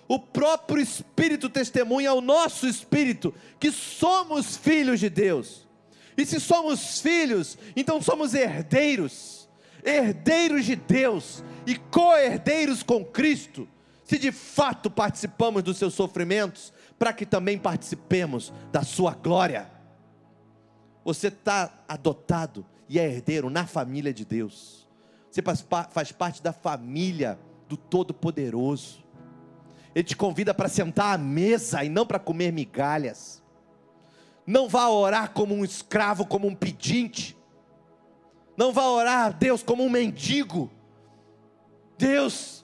O próprio Espírito testemunha ao nosso espírito que somos filhos de Deus. E se somos filhos, então somos herdeiros, herdeiros de Deus e co-herdeiros com Cristo se de fato participamos dos seus sofrimentos, para que também participemos da sua glória. Você está adotado e é herdeiro na família de Deus. Você faz parte da família do Todo-Poderoso. Ele te convida para sentar à mesa e não para comer migalhas. Não vá orar como um escravo, como um pedinte. Não vá orar a Deus como um mendigo. Deus,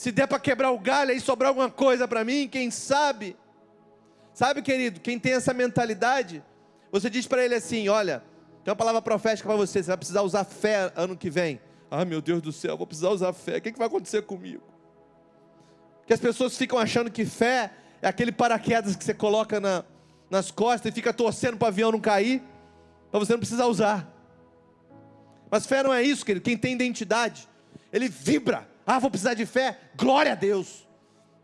se der para quebrar o galho e sobrar alguma coisa para mim, quem sabe? Sabe, querido, quem tem essa mentalidade, você diz para ele assim: olha, tem uma palavra profética para você, você vai precisar usar fé ano que vem. Ah, meu Deus do céu, vou precisar usar fé. O que, que vai acontecer comigo? Que as pessoas ficam achando que fé é aquele paraquedas que você coloca na, nas costas e fica torcendo para o avião não cair, para você não precisar usar. Mas fé não é isso, querido. Quem tem identidade, ele vibra ah, vou precisar de fé. Glória a Deus.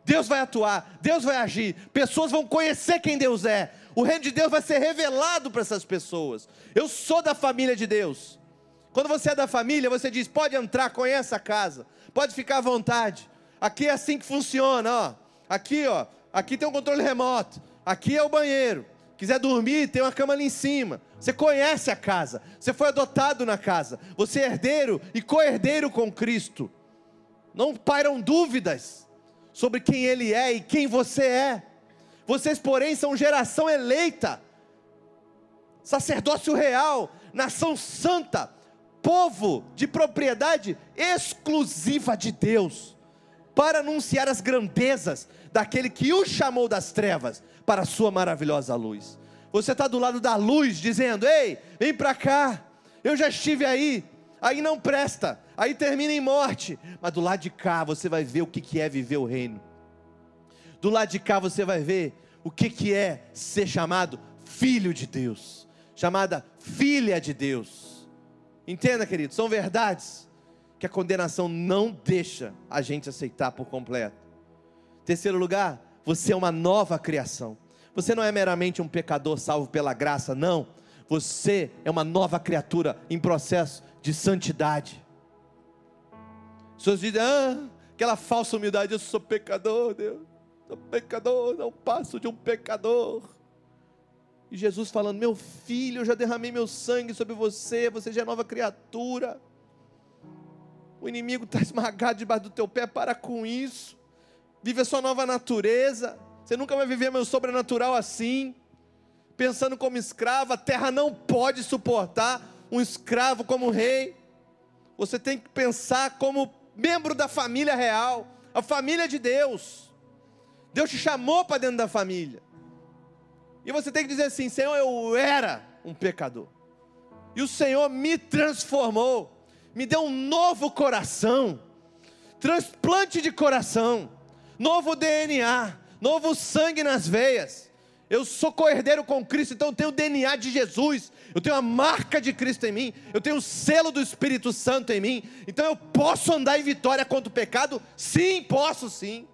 Deus vai atuar, Deus vai agir, pessoas vão conhecer quem Deus é. o reino de Deus vai ser revelado para essas pessoas. Eu sou da família de Deus. Quando você é da família, você diz: pode entrar, conhece a casa, pode ficar à vontade. Aqui é assim que funciona, ó. Aqui, ó, aqui tem um controle remoto. Aqui é o banheiro. Quiser dormir, tem uma cama ali em cima. Você conhece a casa. Você foi adotado na casa. Você é herdeiro e co-herdeiro com Cristo. Não pairam dúvidas sobre quem Ele é e quem você é. Vocês, porém, são geração eleita, sacerdócio real, nação santa, povo de propriedade exclusiva de Deus, para anunciar as grandezas daquele que o chamou das trevas para a sua maravilhosa luz. Você está do lado da luz, dizendo: Ei, vem para cá, eu já estive aí, aí não presta, aí termina em morte, mas do lado de cá você vai ver o que é viver o reino. Do lado de cá você vai ver o que, é ser chamado filho de Deus, chamada filha de Deus. Entenda, querido, são verdades que a condenação não deixa a gente aceitar por completo. Terceiro lugar, você é uma nova criação. Você não é meramente um pecador salvo pela graça, não. Você é uma nova criatura em processo de santidade. As pessoas ah, aquela falsa humildade, eu sou pecador, Deus. Sou pecador, não passo de um pecador. E Jesus falando: Meu filho, eu já derramei meu sangue sobre você, você já é nova criatura. O inimigo está esmagado debaixo do teu pé, para com isso. Vive a sua nova natureza. Você nunca vai viver meu sobrenatural assim. Pensando como escravo, a terra não pode suportar um escravo como rei. Você tem que pensar como membro da família real, a família de Deus. Deus te chamou para dentro da família. E você tem que dizer assim: Senhor, eu era um pecador. E o Senhor me transformou, me deu um novo coração, transplante de coração, novo DNA, novo sangue nas veias. Eu sou co-herdeiro com Cristo, então eu tenho o DNA de Jesus, eu tenho a marca de Cristo em mim, eu tenho o selo do Espírito Santo em mim, então eu posso andar em vitória contra o pecado? Sim, posso sim.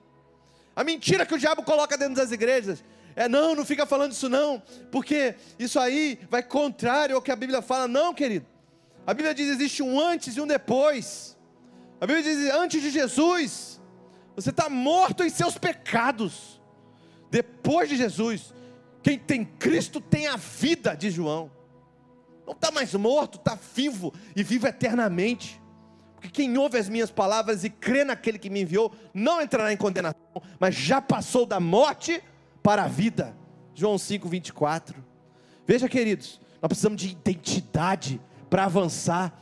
A mentira que o diabo coloca dentro das igrejas é não, não fica falando isso não, porque isso aí vai contrário ao que a Bíblia fala. Não, querido. A Bíblia diz existe um antes e um depois. A Bíblia diz antes de Jesus, você está morto em seus pecados. Depois de Jesus, quem tem Cristo tem a vida, de João. Não está mais morto, está vivo e vive eternamente. Porque quem ouve as minhas palavras e crê naquele que me enviou, não entrará em condenação, mas já passou da morte para a vida. João 5, 24. Veja, queridos, nós precisamos de identidade para avançar.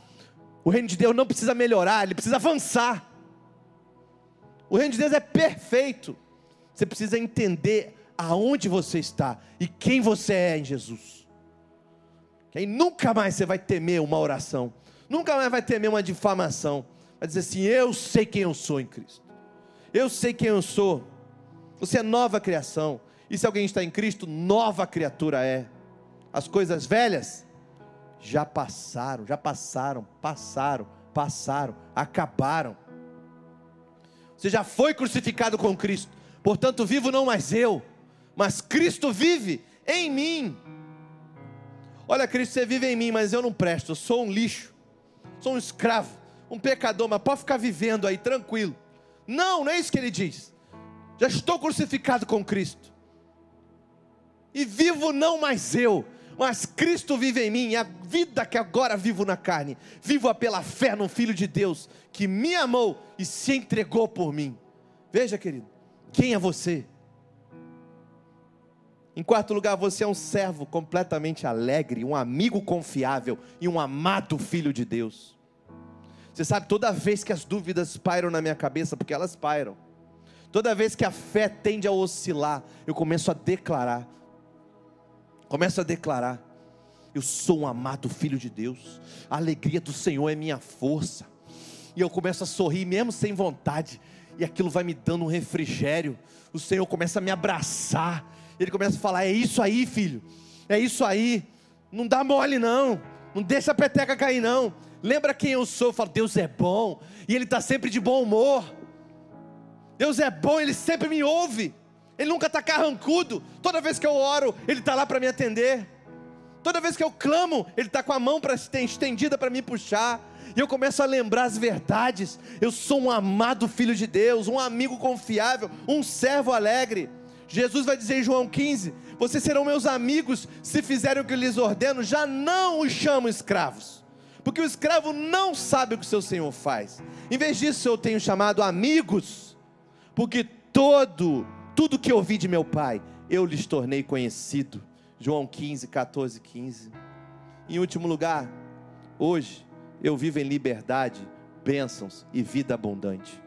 O reino de Deus não precisa melhorar, ele precisa avançar. O reino de Deus é perfeito. Você precisa entender aonde você está e quem você é em Jesus. Que aí nunca mais você vai temer uma oração nunca mais vai temer uma difamação. Vai dizer assim: Eu sei quem eu sou em Cristo. Eu sei quem eu sou. Você é nova criação. E se alguém está em Cristo, nova criatura é. As coisas velhas já passaram, já passaram, passaram, passaram, acabaram. Você já foi crucificado com Cristo. Portanto, vivo não mais eu, mas Cristo vive em mim. Olha, Cristo, você vive em mim, mas eu não presto, eu sou um lixo sou um escravo, um pecador, mas pode ficar vivendo aí tranquilo. Não, não é isso que ele diz. Já estou crucificado com Cristo. E vivo não mais eu, mas Cristo vive em mim, e a vida que agora vivo na carne, vivo-a pela fé no Filho de Deus, que me amou e se entregou por mim. Veja, querido, quem é você? Em quarto lugar, você é um servo completamente alegre, um amigo confiável e um amado filho de Deus. Você sabe, toda vez que as dúvidas pairam na minha cabeça, porque elas pairam, toda vez que a fé tende a oscilar, eu começo a declarar, começo a declarar: eu sou um amado filho de Deus, a alegria do Senhor é minha força, e eu começo a sorrir mesmo sem vontade, e aquilo vai me dando um refrigério, o Senhor começa a me abraçar, ele começa a falar: É isso aí, filho, é isso aí. Não dá mole, não. Não deixa a peteca cair, não. Lembra quem eu sou? Falo: Deus é bom e Ele está sempre de bom humor. Deus é bom, Ele sempre me ouve. Ele nunca está carrancudo. Toda vez que eu oro, Ele está lá para me atender. Toda vez que eu clamo, Ele está com a mão pra, estendida para me puxar. E eu começo a lembrar as verdades. Eu sou um amado filho de Deus, um amigo confiável, um servo alegre. Jesus vai dizer em João 15: Vocês serão meus amigos se fizerem o que eu lhes ordeno, já não os chamo escravos. Porque o escravo não sabe o que seu senhor faz. Em vez disso, eu tenho chamado amigos, porque todo tudo que ouvi de meu Pai, eu lhes tornei conhecido. João 15, 14, 15. Em último lugar, hoje eu vivo em liberdade, bênçãos e vida abundante.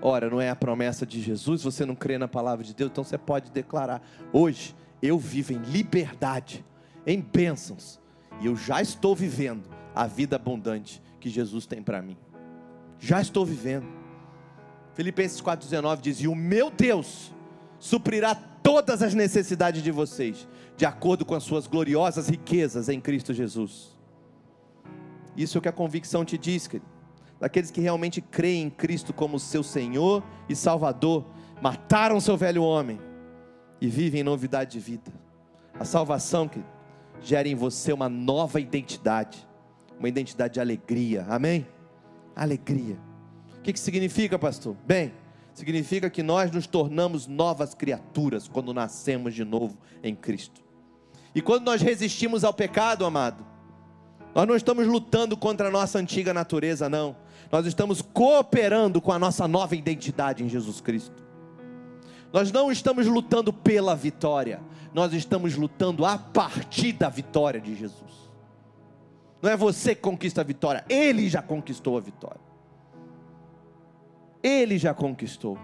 Ora, não é a promessa de Jesus, você não crê na palavra de Deus, então você pode declarar: hoje eu vivo em liberdade, em bênçãos, e eu já estou vivendo a vida abundante que Jesus tem para mim. Já estou vivendo. Filipenses 4,19 diz: E o meu Deus suprirá todas as necessidades de vocês, de acordo com as suas gloriosas riquezas em Cristo Jesus. Isso é o que a convicção te diz, querido. Daqueles que realmente creem em Cristo como seu Senhor e Salvador, mataram seu velho homem e vivem em novidade de vida. A salvação que gera em você uma nova identidade, uma identidade de alegria, amém? Alegria. O que, que significa, pastor? Bem, significa que nós nos tornamos novas criaturas quando nascemos de novo em Cristo. E quando nós resistimos ao pecado, amado, nós não estamos lutando contra a nossa antiga natureza, não. Nós estamos cooperando com a nossa nova identidade em Jesus Cristo. Nós não estamos lutando pela vitória, nós estamos lutando a partir da vitória de Jesus. Não é você que conquista a vitória, Ele já conquistou a vitória. Ele já conquistou.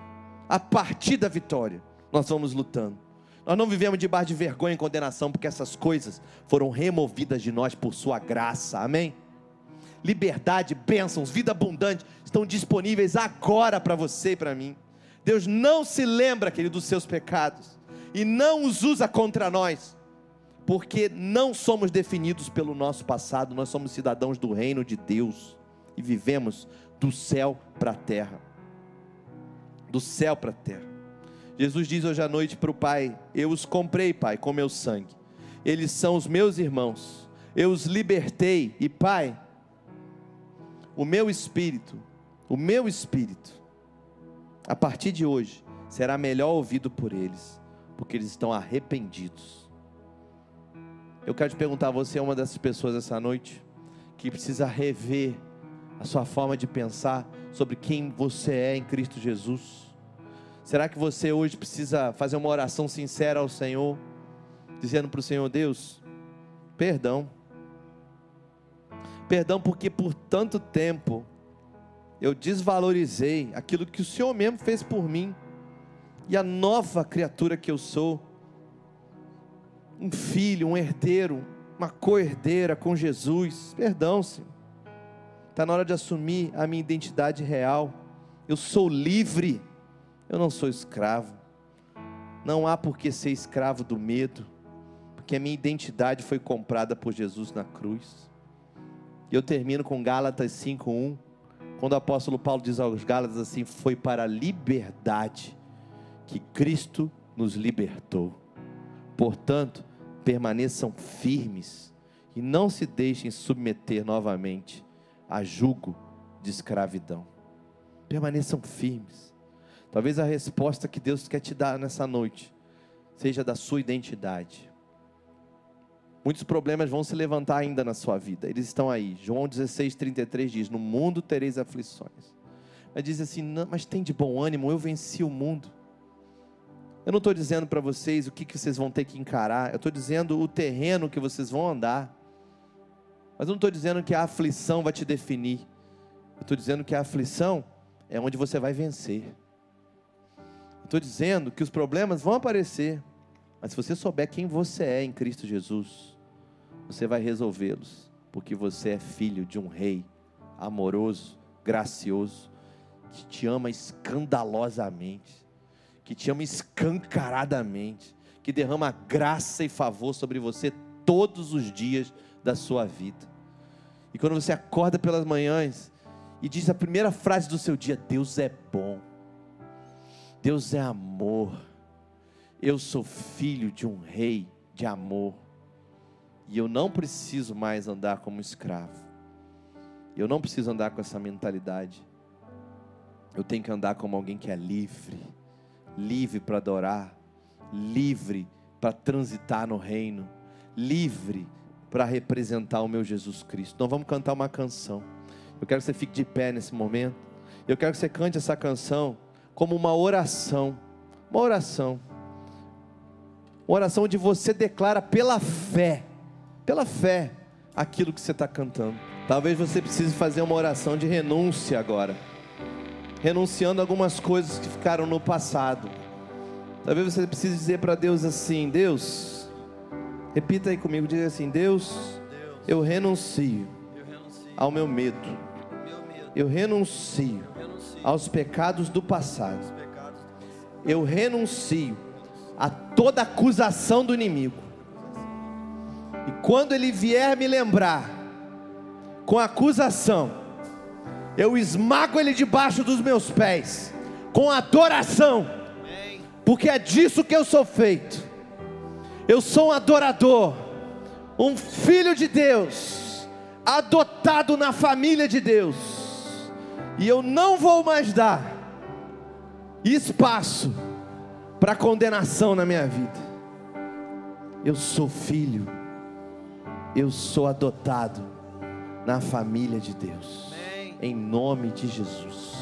A partir da vitória, nós vamos lutando. Nós não vivemos debaixo de vergonha e condenação, porque essas coisas foram removidas de nós por Sua graça. Amém? Liberdade, bênçãos, vida abundante estão disponíveis agora para você e para mim. Deus não se lembra, querido, dos seus pecados e não os usa contra nós, porque não somos definidos pelo nosso passado, nós somos cidadãos do reino de Deus e vivemos do céu para a terra do céu para a terra. Jesus diz hoje à noite para o Pai: Eu os comprei, Pai, com meu sangue. Eles são os meus irmãos. Eu os libertei. E, Pai, o meu espírito, o meu espírito, a partir de hoje, será melhor ouvido por eles, porque eles estão arrependidos. Eu quero te perguntar: você é uma dessas pessoas essa noite que precisa rever a sua forma de pensar sobre quem você é em Cristo Jesus? Será que você hoje precisa fazer uma oração sincera ao Senhor, dizendo para o Senhor: Deus, perdão. Perdão porque por tanto tempo eu desvalorizei aquilo que o Senhor mesmo fez por mim e a nova criatura que eu sou, um filho, um herdeiro, uma co-herdeira com Jesus. Perdão, Senhor. Está na hora de assumir a minha identidade real. Eu sou livre. Eu não sou escravo. Não há por que ser escravo do medo, porque a minha identidade foi comprada por Jesus na cruz. E eu termino com Gálatas 5:1, quando o apóstolo Paulo diz aos Gálatas assim: "Foi para a liberdade que Cristo nos libertou. Portanto, permaneçam firmes e não se deixem submeter novamente a jugo de escravidão. Permaneçam firmes. Talvez a resposta que Deus quer te dar nessa noite seja da sua identidade. Muitos problemas vão se levantar ainda na sua vida, eles estão aí. João 16, 33 diz: No mundo tereis aflições. Mas diz assim: Mas tem de bom ânimo, eu venci o mundo. Eu não estou dizendo para vocês o que, que vocês vão ter que encarar, eu estou dizendo o terreno que vocês vão andar. Mas eu não estou dizendo que a aflição vai te definir, eu estou dizendo que a aflição é onde você vai vencer. Estou dizendo que os problemas vão aparecer, mas se você souber quem você é em Cristo Jesus, você vai resolvê-los, porque você é filho de um rei amoroso, gracioso, que te ama escandalosamente, que te ama escancaradamente, que derrama graça e favor sobre você todos os dias da sua vida. E quando você acorda pelas manhãs e diz a primeira frase do seu dia: Deus é bom. Deus é amor. Eu sou filho de um rei de amor. E eu não preciso mais andar como escravo. Eu não preciso andar com essa mentalidade. Eu tenho que andar como alguém que é livre livre para adorar, livre para transitar no reino, livre para representar o meu Jesus Cristo. Então vamos cantar uma canção. Eu quero que você fique de pé nesse momento. Eu quero que você cante essa canção como uma oração. Uma oração. Uma oração onde você declara pela fé, pela fé, aquilo que você está cantando. Talvez você precise fazer uma oração de renúncia agora, renunciando algumas coisas que ficaram no passado. Talvez você precise dizer para Deus assim: Deus, repita aí comigo, diga assim: Deus, eu renuncio ao meu medo, eu renuncio aos pecados do passado, eu renuncio a toda acusação do inimigo. E quando ele vier me lembrar com acusação, eu esmago ele debaixo dos meus pés, com adoração, porque é disso que eu sou feito. Eu sou um adorador, um filho de Deus, adotado na família de Deus, e eu não vou mais dar espaço para condenação na minha vida. Eu sou filho, eu sou adotado na família de Deus, amém. em nome de Jesus,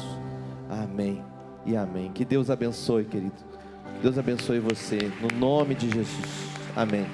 amém e amém. Que Deus abençoe, querido. Deus abençoe você, no nome de Jesus, amém.